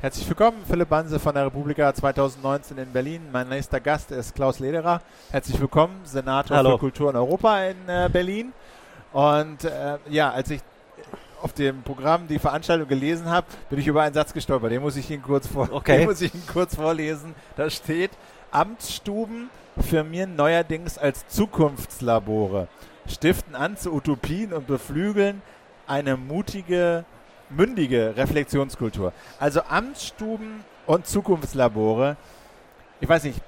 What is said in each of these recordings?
Herzlich willkommen, Philipp Banse von der Republika 2019 in Berlin. Mein nächster Gast ist Klaus Lederer. Herzlich willkommen, Senator Hallo. für Kultur in Europa in äh, Berlin. Und äh, ja, als ich auf dem Programm die Veranstaltung gelesen habe, bin ich über einen Satz gestolpert. Den muss ich Ihnen kurz, vor Okay. den muss ich Ihnen kurz vorlesen. Da steht, Amtsstuben firmieren neuerdings als Zukunftslabore, stiften an zu Utopien und beflügeln eine mutige, mündige Reflexionskultur. Also Amtsstuben und Zukunftslabore. Ich weiß nicht,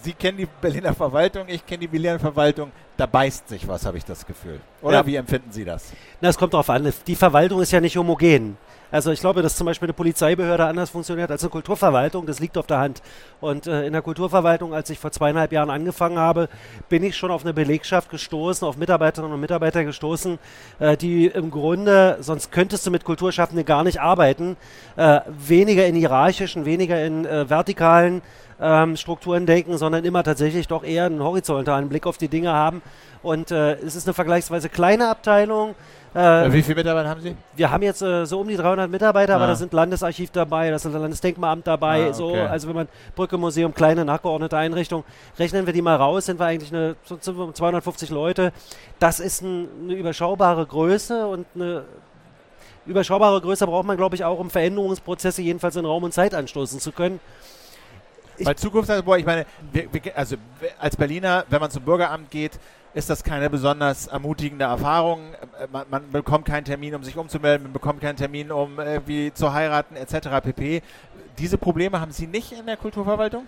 Sie kennen die Berliner Verwaltung, ich kenne die Berliner Verwaltung. Da beißt sich was, habe ich das Gefühl. Oder Ja. wie empfinden Sie das? Na, es kommt darauf an. Die Verwaltung ist ja nicht homogen. Also ich glaube, dass zum Beispiel eine Polizeibehörde anders funktioniert als eine Kulturverwaltung. Das liegt auf der Hand. Und äh, in der Kulturverwaltung, als ich vor zweieinhalb Jahren angefangen habe, bin ich schon auf eine Belegschaft gestoßen, auf Mitarbeiterinnen und Mitarbeiter gestoßen, äh, die im Grunde, sonst könntest du mit Kulturschaffenden gar nicht arbeiten, äh, weniger in hierarchischen, weniger in äh, vertikalen ähm, Strukturen denken, sondern immer tatsächlich doch eher einen horizontalen Blick auf die Dinge haben. Und äh, es ist eine vergleichsweise kleine Abteilung. Äh, wie viele Mitarbeiter haben Sie? wir haben jetzt äh, so um die 300 Mitarbeiter, aber Ah. da sind Landesarchiv dabei, da ist das Landesdenkmalamt dabei, Ah, so, okay. also wenn man Brücke, Museum, kleine nachgeordnete Einrichtung, rechnen wir die mal raus, sind wir eigentlich eine, so sind wir 250 Leute. Das ist ein, eine überschaubare Größe und eine überschaubare Größe braucht man, glaube ich, auch, um Veränderungsprozesse jedenfalls in Raum und Zeit anstoßen zu können. Ich- Bei Zukunftslabor, ich meine, wir, wir, also als Berliner, wenn man zum Bürgeramt geht, ist das keine besonders ermutigende Erfahrung. Äh, Man, man bekommt keinen Termin, um sich umzumelden, man bekommt keinen Termin, um irgendwie zu heiraten, etc. pp. Diese Probleme haben Sie nicht in der Kulturverwaltung?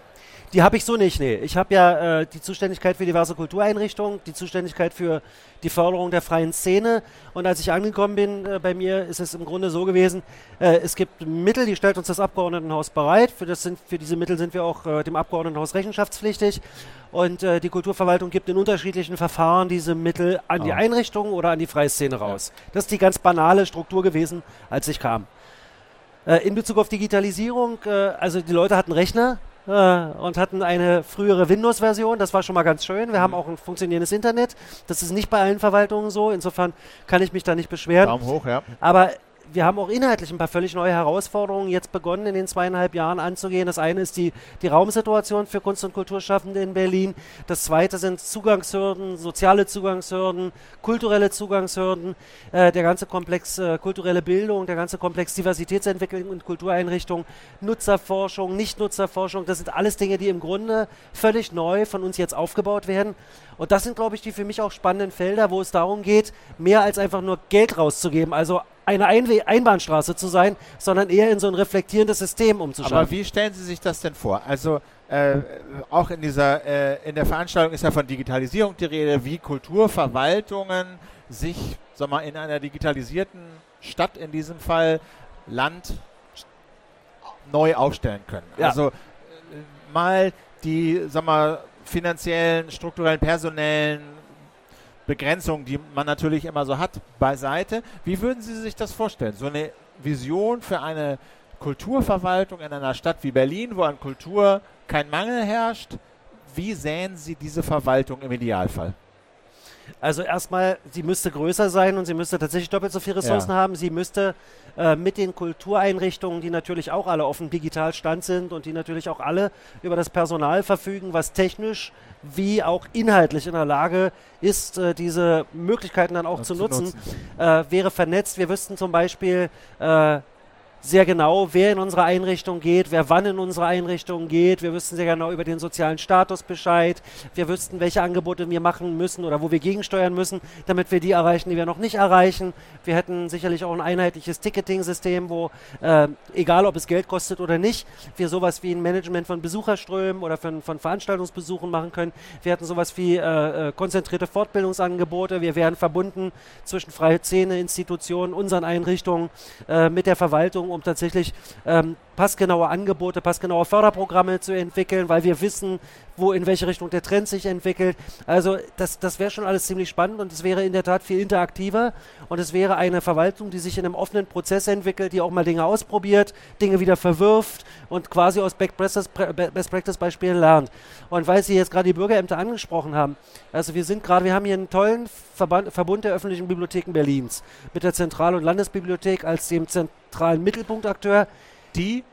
Die habe ich so nicht, nee. Ich habe ja äh, die Zuständigkeit für diverse Kultureinrichtungen, die Zuständigkeit für die Förderung der freien Szene. Und als ich angekommen bin äh, bei mir, ist es im Grunde so gewesen, äh, es gibt Mittel, die stellt uns das Abgeordnetenhaus bereit. Für, das sind, für diese Mittel sind wir auch äh, dem Abgeordnetenhaus rechenschaftspflichtig. Und äh, die Kulturverwaltung gibt in unterschiedlichen Verfahren diese Mittel an die Ah. Einrichtungen oder an die freie Szene raus. Das ist die ganz banale Struktur gewesen, als ich kam. Äh, in Bezug auf Digitalisierung, äh, also die Leute hatten Rechner äh, und hatten eine frühere Windows-Version. Das war schon mal ganz schön. Wir haben auch ein funktionierendes Internet. Das ist nicht bei allen Verwaltungen so. Insofern kann ich mich da nicht beschweren. Daumen hoch, ja. Aber wir haben auch inhaltlich ein paar völlig neue Herausforderungen jetzt begonnen, in den zweieinhalb Jahren anzugehen. Das eine ist die, die Raumsituation für Kunst- und Kulturschaffende in Berlin. Das zweite sind Zugangshürden, soziale Zugangshürden, kulturelle Zugangshürden, äh, der ganze Komplex äh, kulturelle Bildung, der ganze Komplex Diversitätsentwicklung und Kultureinrichtung, Nutzerforschung, Nichtnutzerforschung. Das sind alles Dinge, die im Grunde völlig neu von uns jetzt aufgebaut werden. Und das sind, glaube ich, die für mich auch spannenden Felder, wo es darum geht, mehr als einfach nur Geld rauszugeben, also eine Einwe Einbahnstraße zu sein, sondern eher in so ein reflektierendes System umzuschauen. Aber wie stellen Sie sich das denn vor? Also äh, auch in dieser äh, in der Veranstaltung ist ja von Digitalisierung die Rede, wie Kulturverwaltungen sich, sag mal, in einer digitalisierten Stadt in diesem Fall Land neu aufstellen können. Ja. Also äh, mal die, sag mal, finanziellen, strukturellen, personellen Begrenzungen, die man natürlich immer so hat, beiseite. Wie würden Sie sich das vorstellen? So eine Vision für eine Kulturverwaltung in einer Stadt wie Berlin, wo an Kultur kein Mangel herrscht. Wie sähen Sie diese Verwaltung im Idealfall? Also erstmal, sie müsste größer sein und sie müsste tatsächlich doppelt so viele Ressourcen Ja. haben. Sie müsste äh, mit den Kultureinrichtungen, die natürlich auch alle auf dem Digitalstand sind und die natürlich auch alle über das Personal verfügen, was technisch wie auch inhaltlich in der Lage ist, äh, diese Möglichkeiten dann auch zu, zu nutzen, nutzen. äh, wäre vernetzt. Wir wüssten zum Beispiel äh, sehr genau, wer in unsere Einrichtung geht, wer wann in unsere Einrichtung geht. Wir wüssten sehr genau über den sozialen Status Bescheid. Wir wüssten, welche Angebote wir machen müssen oder wo wir gegensteuern müssen, damit wir die erreichen, die wir noch nicht erreichen. Wir hätten sicherlich auch ein einheitliches Ticketing-System, wo, äh, egal ob es Geld kostet oder nicht, wir sowas wie ein Management von Besucherströmen oder von, von Veranstaltungsbesuchen machen können. Wir hätten sowas wie äh, äh, konzentrierte Fortbildungsangebote. Wir wären verbunden zwischen freie Szene, Institutionen, unseren Einrichtungen äh, mit der Verwaltung, um tatsächlich ähm, passgenaue Angebote, passgenaue Förderprogramme zu entwickeln, weil wir wissen, wo in welche Richtung der Trend sich entwickelt. Also das, das wäre schon alles ziemlich spannend und es wäre in der Tat viel interaktiver und es wäre eine Verwaltung, die sich in einem offenen Prozess entwickelt, die auch mal Dinge ausprobiert, Dinge wieder verwirft und quasi aus Best Practice, Best Practice Beispielen lernt. Und weil Sie jetzt gerade die Bürgerämter angesprochen haben, also wir sind gerade, wir haben hier einen tollen Verband, Verbund der öffentlichen Bibliotheken Berlins mit der Zentral- und Landesbibliothek als dem zentralen Mittelpunktakteur die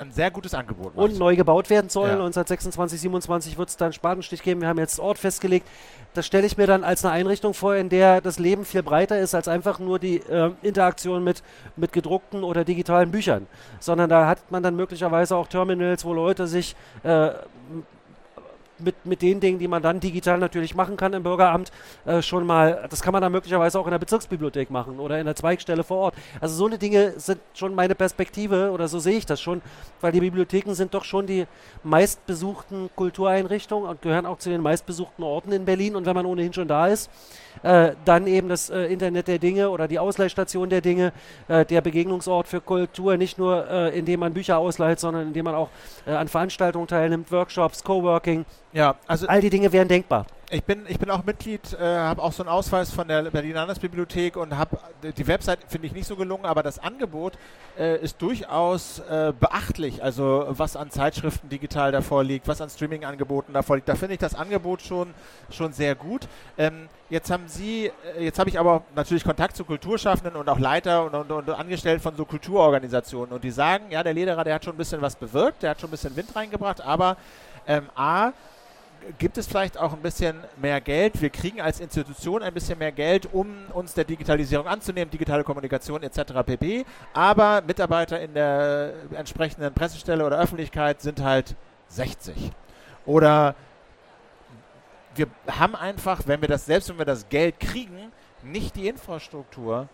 ein sehr gutes Angebot macht. Und neu gebaut werden sollen. Ja. 1926, 27 wird es dann Spatenstich geben. Wir haben jetzt Ort festgelegt. Das stelle ich mir dann als eine Einrichtung vor, in der das Leben viel breiter ist als einfach nur die äh, Interaktion mit, mit gedruckten oder digitalen Büchern. Sondern da hat man dann möglicherweise auch Terminals, wo Leute sich äh, mit, mit den Dingen, die man dann digital natürlich machen kann im Bürgeramt, äh, schon mal, das kann man dann möglicherweise auch in der Bezirksbibliothek machen oder in der Zweigstelle vor Ort. Also so eine Dinge sind schon meine Perspektive oder so sehe ich das schon, weil die Bibliotheken sind doch schon die meistbesuchten Kultureinrichtungen und gehören auch zu den meistbesuchten Orten in Berlin. Und wenn man ohnehin schon da ist, äh, dann eben das äh, Internet der Dinge oder die Ausleihstation der Dinge, äh, der Begegnungsort für Kultur, nicht nur äh, indem man Bücher ausleiht, sondern indem man auch äh, an Veranstaltungen teilnimmt, Workshops, Coworking. Ja, also all die Dinge wären denkbar. Ich bin, ich bin auch Mitglied, äh, habe auch so einen Ausweis von der Berliner Landesbibliothek und habe die Website finde ich nicht so gelungen, aber das Angebot äh, ist durchaus äh, beachtlich. Also was an Zeitschriften digital davor liegt, was an Streaming-Angeboten davor liegt. Da finde ich das Angebot schon, schon sehr gut. Ähm, jetzt haben Sie, äh, jetzt habe ich aber natürlich Kontakt zu Kulturschaffenden und auch Leiter und, und, und Angestellten von so Kulturorganisationen und die sagen, ja, der Lederer, der hat schon ein bisschen was bewirkt, der hat schon ein bisschen Wind reingebracht, aber ähm, A, gibt es vielleicht auch ein bisschen mehr Geld. Wir kriegen als Institution ein bisschen mehr Geld, um uns der Digitalisierung anzunehmen, digitale Kommunikation etc. pp. Aber Mitarbeiter in der entsprechenden Pressestelle oder Öffentlichkeit sind halt 60. Oder wir haben einfach, wenn wir das, selbst wenn wir das Geld kriegen, nicht die Infrastruktur,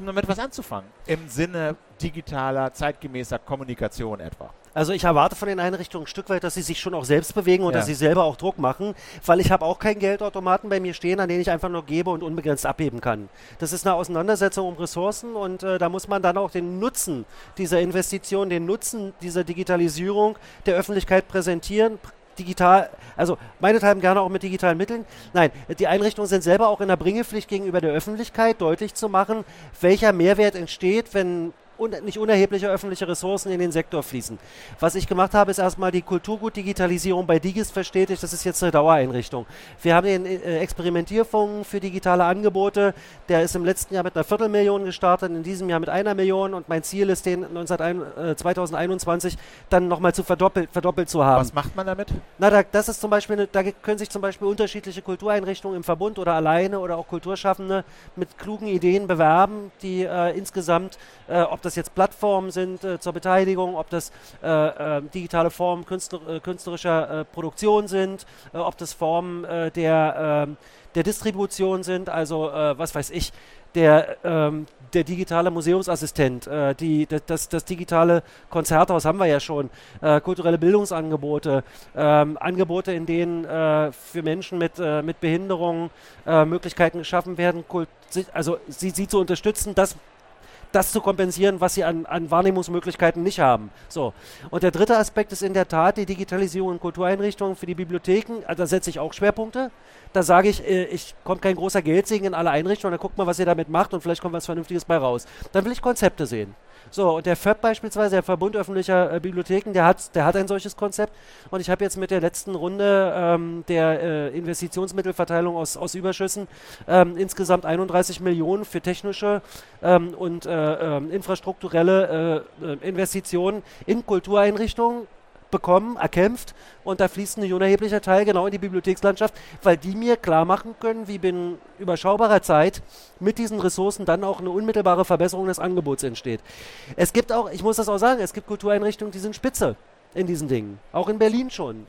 um damit was anzufangen. Im Sinne digitaler, zeitgemäßer Kommunikation etwa. Also ich erwarte von den Einrichtungen ein Stück weit, dass sie sich schon auch selbst bewegen und ja. dass sie selber auch Druck machen, weil ich habe auch keinen Geldautomaten bei mir stehen, an den ich einfach nur gebe und unbegrenzt abheben kann. Das ist eine Auseinandersetzung um Ressourcen und äh, da muss man dann auch den Nutzen dieser Investition, den Nutzen dieser Digitalisierung der Öffentlichkeit präsentieren, digital, also meinethalben gerne auch mit digitalen Mitteln. Nein, die Einrichtungen sind selber auch in der Bringepflicht gegenüber der Öffentlichkeit deutlich zu machen, welcher Mehrwert entsteht, wenn un nicht unerhebliche öffentliche Ressourcen in den Sektor fließen. Was ich gemacht habe, ist erstmal die Kulturgut-Digitalisierung bei Digis verstetigt. Das ist jetzt eine Dauereinrichtung. Wir haben den äh, Experimentierfonds für digitale Angebote. Der ist im letzten Jahr mit einer Viertelmillion gestartet, in diesem Jahr mit einer Million. Und mein Ziel ist, den 19, äh, 2021 dann nochmal zu verdoppelt, verdoppelt zu haben. Was macht man damit? Na, da, das ist zum Beispiel, eine, da können sich zum Beispiel unterschiedliche Kultureinrichtungen im Verbund oder alleine oder auch Kulturschaffende mit klugen Ideen bewerben, die äh, insgesamt, äh, ob das das jetzt Plattformen sind äh, zur Beteiligung, ob das äh, äh, digitale Formen künstler, äh, künstlerischer äh, Produktion sind, ob das Formen der, ähm, der Distribution sind, also was weiß ich, der, ähm, der digitale Museumsassistent, äh, die, das, das, digitale Konzerthaus haben wir ja schon, äh, kulturelle Bildungsangebote, ähm, Angebote, in denen äh, für Menschen mit, mit Behinderungen Möglichkeiten geschaffen werden, also sie, sie zu unterstützen, das das zu kompensieren, was sie an, an Wahrnehmungsmöglichkeiten nicht haben. So. Und der dritte Aspekt ist in der Tat die Digitalisierung in Kultureinrichtungen für die Bibliotheken. Also da setze ich auch Schwerpunkte. Da sage ich, äh, ich kommt kein großer Geldsegen in alle Einrichtungen, dann guckt mal, was ihr damit macht und vielleicht kommt was Vernünftiges bei raus. Dann will ich Konzepte sehen. So, und der FÖB beispielsweise, der Verbund öffentlicher äh, Bibliotheken, der hat, der hat ein solches Konzept. Und ich habe jetzt mit der letzten Runde ähm, der äh, Investitionsmittelverteilung aus, aus Überschüssen ähm, insgesamt 31 Millionen für technische ähm, und äh, ähm, infrastrukturelle äh, äh, Investitionen in Kultureinrichtungen bekommen, erkämpft und da fließt ein unerheblicher Teil genau in die Bibliothekslandschaft, weil die mir klar machen können, wie binnen überschaubarer Zeit mit diesen Ressourcen dann auch eine unmittelbare Verbesserung des Angebots entsteht. Es gibt auch, ich muss das auch sagen, es gibt Kultureinrichtungen, die sind spitze in diesen Dingen. Auch in Berlin schon.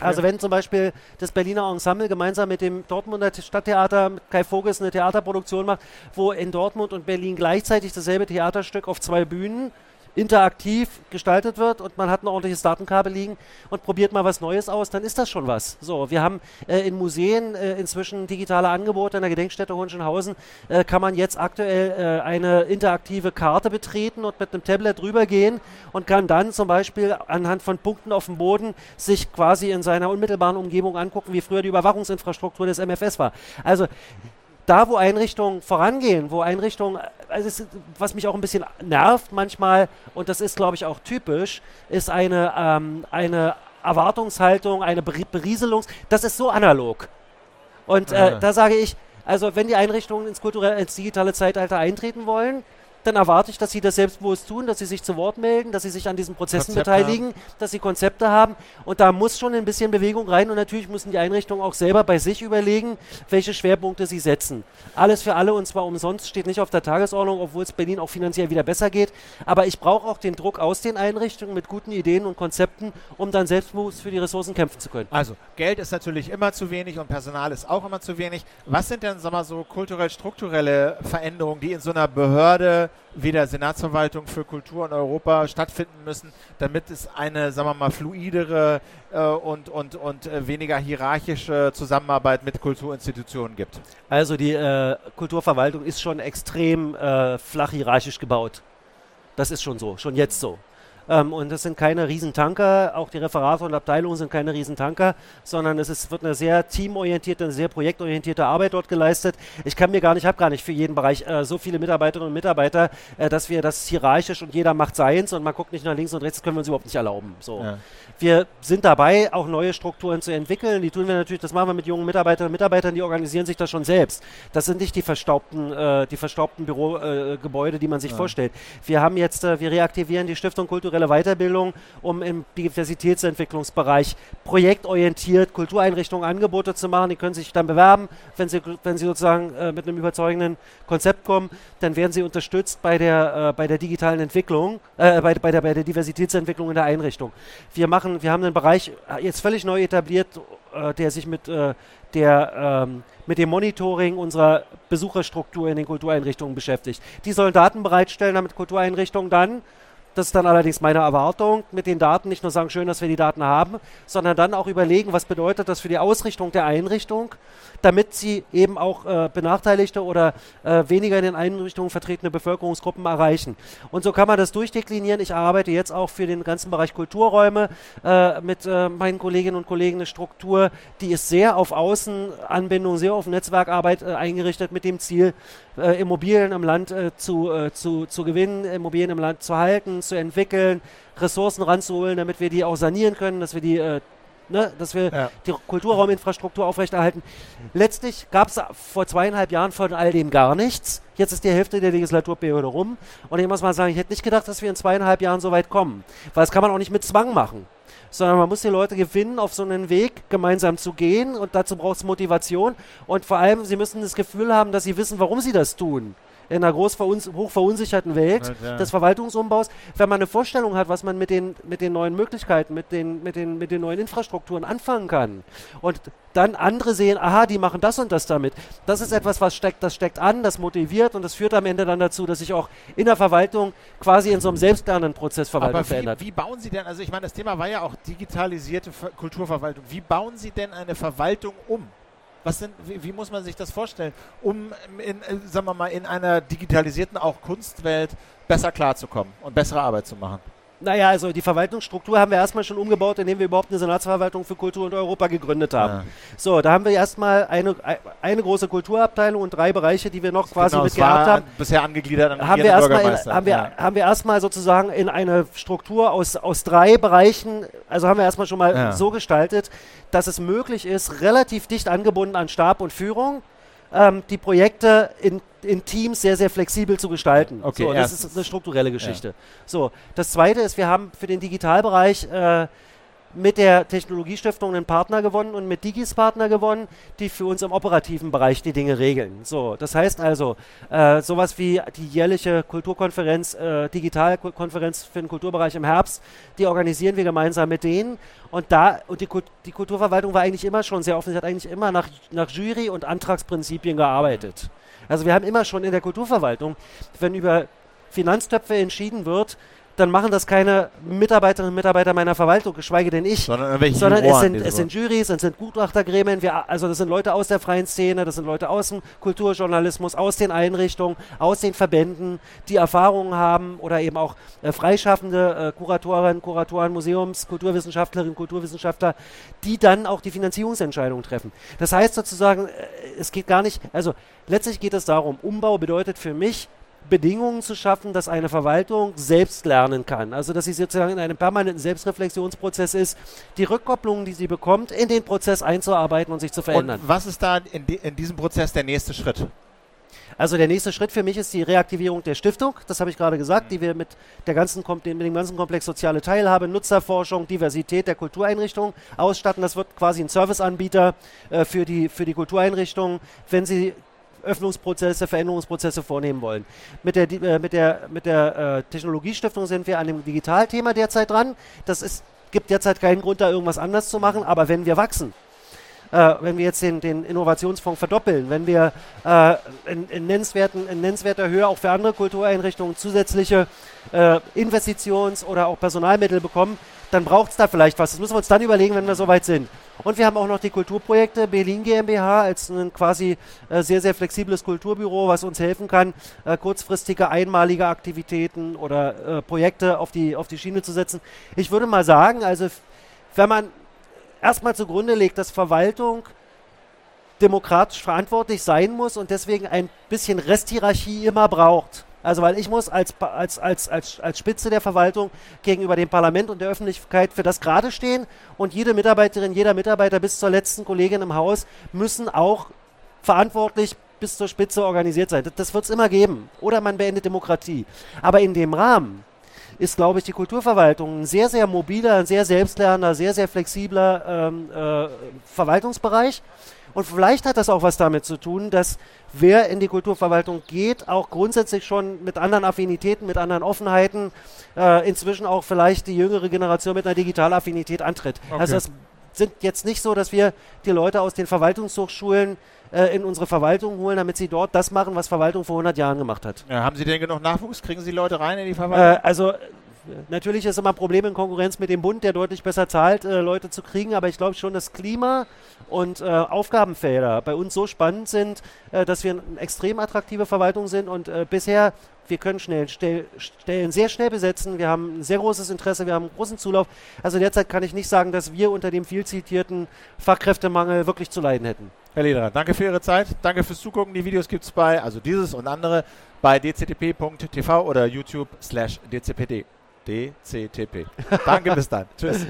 Also wenn zum Beispiel das Berliner Ensemble gemeinsam mit dem Dortmunder Stadttheater mit Kai Voges eine Theaterproduktion macht, wo in Dortmund und Berlin gleichzeitig dasselbe Theaterstück auf zwei Bühnen interaktiv gestaltet wird und man hat ein ordentliches Datenkabel liegen und probiert mal was Neues aus, dann ist das schon was. So, wir haben äh, in Museen äh, inzwischen digitale Angebote. In der Gedenkstätte Hohenschönhausen äh, kann man jetzt aktuell äh, eine interaktive Karte betreten und mit einem Tablet drüber gehen und kann dann zum Beispiel anhand von Punkten auf dem Boden sich quasi in seiner unmittelbaren Umgebung angucken, wie früher die Überwachungsinfrastruktur des MFS war. Also da, wo Einrichtungen vorangehen, wo Einrichtungen, also es, was mich auch ein bisschen nervt manchmal, und das ist, glaube ich, auch typisch, ist eine, ähm, eine Erwartungshaltung, eine Berieselung, das ist so analog. Und äh, da sage ich, also wenn die Einrichtungen ins, kulturelle, ins digitale Zeitalter eintreten wollen, dann erwarte ich, dass sie das selbstbewusst tun, dass sie sich zu Wort melden, dass sie sich an diesen Prozessen Konzept beteiligen, haben. dass sie Konzepte haben. Und da muss schon ein bisschen Bewegung rein. Und natürlich müssen die Einrichtungen auch selber bei sich überlegen, welche Schwerpunkte sie setzen. Alles für alle und zwar umsonst steht nicht auf der Tagesordnung, obwohl es Berlin auch finanziell wieder besser geht. Aber ich brauche auch den Druck aus den Einrichtungen mit guten Ideen und Konzepten, um dann selbstbewusst für die Ressourcen kämpfen zu können. Also, Geld ist natürlich immer zu wenig und Personal ist auch immer zu wenig. Was sind denn, sag mal, so kulturell-strukturelle Veränderungen, die in so einer Behörde wie der Senatsverwaltung für Kultur in Europa stattfinden müssen, damit es eine, sagen wir mal, fluidere äh, und, und, und äh, weniger hierarchische Zusammenarbeit mit Kulturinstitutionen gibt? Also die äh, Kulturverwaltung ist schon extrem äh, flach hierarchisch gebaut. Das ist schon so, schon jetzt so. Ähm, und das sind keine Riesentanker, auch die Referate und Abteilungen sind keine Riesentanker, sondern es ist, wird eine sehr teamorientierte, eine sehr projektorientierte Arbeit dort geleistet. Ich kann mir gar nicht, habe gar nicht für jeden Bereich äh, so viele Mitarbeiterinnen und Mitarbeiter, äh, dass wir das hierarchisch und jeder macht seins und man guckt nicht nach links und rechts, das können wir uns überhaupt nicht erlauben. So. Ja. Wir sind dabei, auch neue Strukturen zu entwickeln. Die tun wir natürlich, das machen wir mit jungen Mitarbeiterinnen und Mitarbeitern, die organisieren sich das schon selbst. Das sind nicht die verstaubten, äh, die verstaubten Bürogebäude, die man sich Ja. vorstellt. Wir haben jetzt, äh, wir reaktivieren die Stiftung Kulturelle Weiterbildung, um im Diversitätsentwicklungsbereich projektorientiert Kultureinrichtungen Angebote zu machen. Die können sich dann bewerben, wenn sie, wenn sie sozusagen äh, mit einem überzeugenden Konzept kommen, dann werden sie unterstützt bei der, äh, bei der digitalen Entwicklung, äh, bei, bei, der, bei der Diversitätsentwicklung in der Einrichtung. Wir machen, wir haben einen Bereich äh, jetzt völlig neu etabliert, äh, der sich mit äh, der ähm, mit dem Monitoring unserer Besucherstruktur in den Kultureinrichtungen beschäftigt. Die sollen Daten bereitstellen, damit Kultureinrichtungen dann das ist dann allerdings meine Erwartung, mit den Daten nicht nur sagen, schön, dass wir die Daten haben, sondern dann auch überlegen, was bedeutet das für die Ausrichtung der Einrichtung, damit sie eben auch äh, benachteiligte oder äh, weniger in den Einrichtungen vertretene Bevölkerungsgruppen erreichen. Und so kann man das durchdeklinieren. Ich arbeite jetzt auch für den ganzen Bereich Kulturräume äh, mit äh, meinen Kolleginnen und Kollegen eine Struktur, die ist sehr auf Außenanbindung, sehr auf Netzwerkarbeit äh, eingerichtet mit dem Ziel, äh, Immobilien im Land zu, zu, zu gewinnen, Immobilien im Land zu halten, zu entwickeln, Ressourcen ranzuholen, damit wir die auch sanieren können, dass wir die, äh, ne, dass wir Ja. die Kulturrauminfrastruktur aufrechterhalten. Letztlich gab es vor zweieinhalb Jahren von all dem gar nichts. Jetzt ist die Hälfte der Legislaturperiode rum. Und ich muss mal sagen, ich hätte nicht gedacht, dass wir in zweieinhalb Jahren so weit kommen. Weil das kann man auch nicht mit Zwang machen. Sondern man muss die Leute gewinnen, auf so einen Weg gemeinsam zu gehen. Und dazu braucht es Motivation. Und vor allem, sie müssen das Gefühl haben, dass sie wissen, warum sie das tun. In einer groß veruns hoch verunsicherten Welt Ja. des Verwaltungsumbaus, wenn man eine Vorstellung hat, was man mit den, mit den neuen Möglichkeiten, mit den, mit, den, mit den neuen Infrastrukturen anfangen kann. Und dann andere sehen, aha, die machen das und das damit. Das ist etwas, was steckt, das steckt an, das motiviert und das führt am Ende dann dazu, dass sich auch in der Verwaltung quasi in so einem Selbstlernenprozess Verwaltung Aber verändert. wie, wie bauen Sie denn, also ich meine, das Thema war ja auch digitalisierte Ver Kulturverwaltung. Wie bauen Sie denn eine Verwaltung um? Was denn, wie, wie muss man sich das vorstellen, um in, äh, sagen wir mal, in einer digitalisierten auch Kunstwelt besser klarzukommen und bessere Arbeit zu machen? Naja, also die Verwaltungsstruktur haben wir erstmal schon umgebaut, indem wir überhaupt eine Senatsverwaltung für Kultur und Europa gegründet haben. Ja. So, da haben wir erstmal eine, eine große Kulturabteilung und drei Bereiche, die wir noch quasi genau, mitgehabt haben. bisher angegliedert an haben wir erstmal in, haben wir, ja. haben wir erstmal sozusagen in eine Struktur aus, aus drei Bereichen, also haben wir erstmal schon mal Ja. so gestaltet, dass es möglich ist, relativ dicht angebunden an Stab und Führung, ähm, die Projekte in, in Teams sehr, sehr flexibel zu gestalten. Okay, so, das ist eine strukturelle Geschichte. So, das zweite ist, wir haben für den Digitalbereich äh, mit der Technologiestiftung einen Partner gewonnen und mit Digis Partner gewonnen, die für uns im operativen Bereich die Dinge regeln. So, das heißt also, äh, sowas wie die jährliche Kulturkonferenz, äh, Digitalkonferenz für den Kulturbereich im Herbst, die organisieren wir gemeinsam mit denen. Und da, und die, die Kulturverwaltung war eigentlich immer schon sehr offen, sie hat eigentlich immer nach, nach Jury- und Antragsprinzipien gearbeitet. Also wir haben immer schon in der Kulturverwaltung, wenn über Finanztöpfe entschieden wird, dann machen das keine Mitarbeiterinnen und Mitarbeiter meiner Verwaltung, geschweige denn ich. Sondern sondern es sind, es sind Jurys, es sind Gutachtergremien, wir, also das sind Leute aus der freien Szene, das sind Leute aus dem Kulturjournalismus, aus den Einrichtungen, aus den Verbänden, die Erfahrungen haben oder eben auch äh, freischaffende äh, Kuratorinnen, Kuratoren, Museums, Kulturwissenschaftlerinnen, Kulturwissenschaftler, die dann auch die Finanzierungsentscheidung treffen. Das heißt sozusagen, äh, es geht gar nicht, also letztlich geht es darum, Umbau bedeutet für mich, Bedingungen zu schaffen, dass eine Verwaltung selbst lernen kann. Also dass sie sozusagen in einem permanenten Selbstreflexionsprozess ist, die Rückkopplungen, die sie bekommt, in den Prozess einzuarbeiten und sich zu verändern. Und was ist da in, di in diesem Prozess der nächste Schritt? Also der nächste Schritt für mich ist die Reaktivierung der Stiftung, das habe ich gerade gesagt, die wir mit, der ganzen, mit dem ganzen Komplex soziale Teilhabe, Nutzerforschung, Diversität der Kultureinrichtungen ausstatten. Das wird quasi ein Serviceanbieter äh, für, die, für die Kultureinrichtungen, wenn sie Öffnungsprozesse, Veränderungsprozesse vornehmen wollen. Mit der, äh, mit der, mit der äh, Technologiestiftung sind wir an dem Digitalthema derzeit dran. Das ist, gibt derzeit keinen Grund, da irgendwas anders zu machen, aber wenn wir wachsen, äh, wenn wir jetzt den, den Innovationsfonds verdoppeln, wenn wir äh, in, in, nennenswerten, in nennenswerter Höhe auch für andere Kultureinrichtungen zusätzliche äh, Investitions- oder auch Personalmittel bekommen, dann braucht es da vielleicht was. Das müssen wir uns dann überlegen, wenn wir soweit sind. Und wir haben auch noch die Kulturprojekte Berlin GmbH als ein quasi äh, sehr, sehr flexibles Kulturbüro, was uns helfen kann, äh, kurzfristige, einmalige Aktivitäten oder äh, Projekte auf die, auf die Schiene zu setzen. Ich würde mal sagen, also wenn man erstmal zugrunde legt, dass Verwaltung demokratisch verantwortlich sein muss und deswegen ein bisschen Resthierarchie immer braucht. Also weil ich muss als, als, als, als, als Spitze der Verwaltung gegenüber dem Parlament und der Öffentlichkeit für das gerade stehen und jede Mitarbeiterin, jeder Mitarbeiter bis zur letzten Kollegin im Haus müssen auch verantwortlich bis zur Spitze organisiert sein. Das, das wird es immer geben. Oder man beendet Demokratie. Aber in dem Rahmen ist, glaube ich, die Kulturverwaltung ein sehr, sehr mobiler, ein sehr selbstlernender, sehr, sehr flexibler ähm, äh, Verwaltungsbereich. Und vielleicht hat das auch was damit zu tun, dass wer in die Kulturverwaltung geht, auch grundsätzlich schon mit anderen Affinitäten, mit anderen Offenheiten, äh, inzwischen auch vielleicht die jüngere Generation mit einer Digitalaffinität antritt. Okay. Also das sind jetzt nicht so, dass wir die Leute aus den Verwaltungshochschulen äh, in unsere Verwaltung holen, damit sie dort das machen, was Verwaltung vor 100 Jahren gemacht hat. Ja, haben Sie denn genug Nachwuchs? Kriegen Sie Leute rein in die Verwaltung? Äh, also natürlich ist immer ein Problem in Konkurrenz mit dem Bund, der deutlich besser zahlt, äh, Leute zu kriegen, aber ich glaube schon, dass Klima und äh, Aufgabenfelder bei uns so spannend sind, äh, dass wir eine extrem attraktive Verwaltung sind und äh, bisher wir können schnell stell, Stellen sehr schnell besetzen. Wir haben ein sehr großes Interesse, wir haben einen großen Zulauf. Also derzeit kann ich nicht sagen, dass wir unter dem viel zitierten Fachkräftemangel wirklich zu leiden hätten. Herr Lederer, danke für Ihre Zeit, danke fürs Zugucken. Die Videos gibt es bei, also dieses und andere, bei dctp.tv oder YouTube dcpd. DCTP. Danke, bis dann. Tschüss.